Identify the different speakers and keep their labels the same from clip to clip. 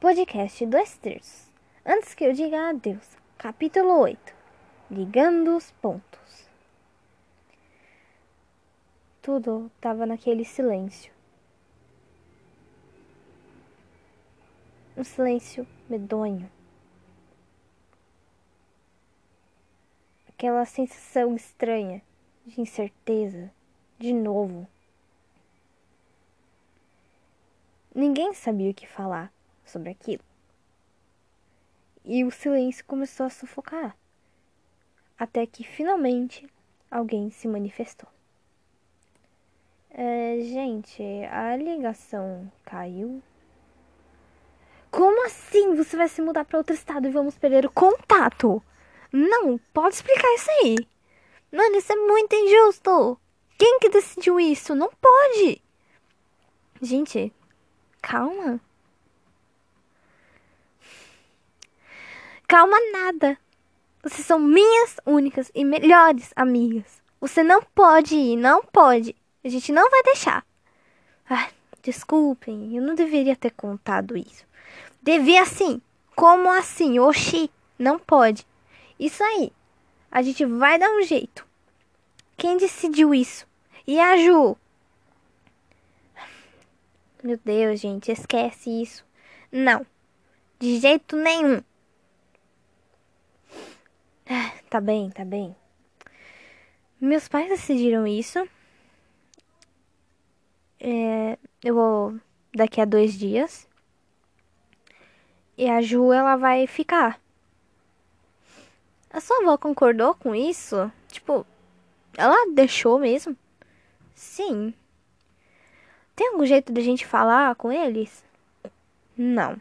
Speaker 1: Podcast Dois Terços. Antes que eu diga adeus. Capítulo 8. Ligando os pontos. Tudo estava naquele silêncio. Um silêncio medonho. Aquela sensação estranha de incerteza de novo. Ninguém sabia o que falar sobre aquilo. E o silêncio começou a sufocar. Até que finalmente alguém se manifestou. É, gente, a ligação caiu. Como assim? Você vai se mudar para outro estado e vamos perder o contato? Não, pode explicar isso aí. Mano, isso é muito injusto. Quem que decidiu isso? Não pode. Gente, calma. Calma nada. Vocês são minhas únicas e melhores amigas. Você não pode ir, não pode. A gente não vai deixar. Ah, desculpem, eu não deveria ter contado isso. Devia sim. Como assim? Oxi, não pode. Isso aí. A gente vai dar um jeito. Quem decidiu isso? E a Ju? Meu Deus, gente, esquece isso. Não. De jeito nenhum. Ah, tá bem, tá bem. Meus pais decidiram isso. É, eu vou daqui a dois dias. E a Ju, ela vai ficar. A sua avó concordou com isso? Tipo, ela deixou mesmo? Sim. Tem algum jeito de a gente falar com eles? Não.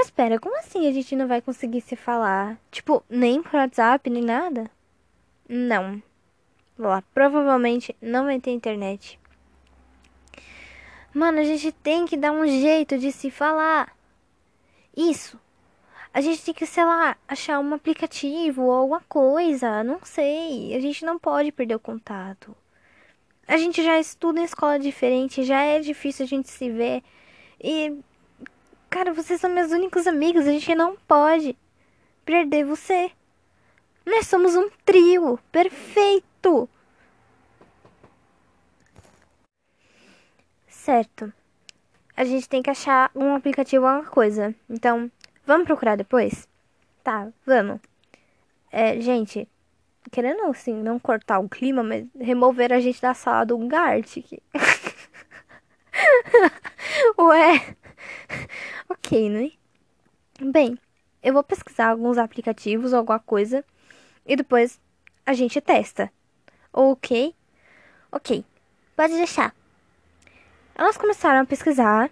Speaker 1: Mas espera, como assim a gente não vai conseguir se falar? Tipo, nem por WhatsApp, nem nada? Não. Lá, provavelmente não vai ter internet. Mano, a gente tem que dar um jeito de se falar. Isso. A gente tem que, sei lá, achar um aplicativo ou alguma coisa. Não sei. A gente não pode perder o contato. A gente já estuda em escola diferente, já é difícil a gente se ver. E, cara, vocês são meus únicos amigos. A gente não pode perder você. Nós somos um trio perfeito. Certo. A gente tem que achar um aplicativo ou alguma coisa. Então, Vamos procurar depois? Tá, vamos. É, gente, querendo assim, não cortar o clima, mas remover a gente da sala do Gartic. Ué. Ok, né? Bem, eu vou pesquisar alguns aplicativos alguma coisa e depois a gente testa. Ok? Ok, pode deixar. Elas começaram a pesquisar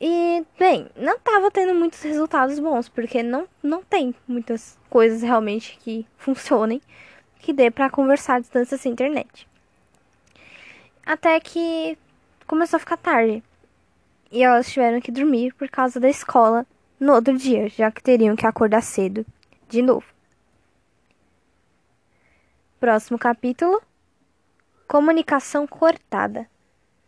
Speaker 1: e, bem, não tava tendo muitos resultados bons, porque não, não tem muitas coisas realmente que funcionem, que dê para conversar à distância sem internet. Até que começou a ficar tarde. E elas tiveram que dormir por causa da escola no outro dia, já que teriam que acordar cedo de novo. Próximo capítulo: Comunicação cortada.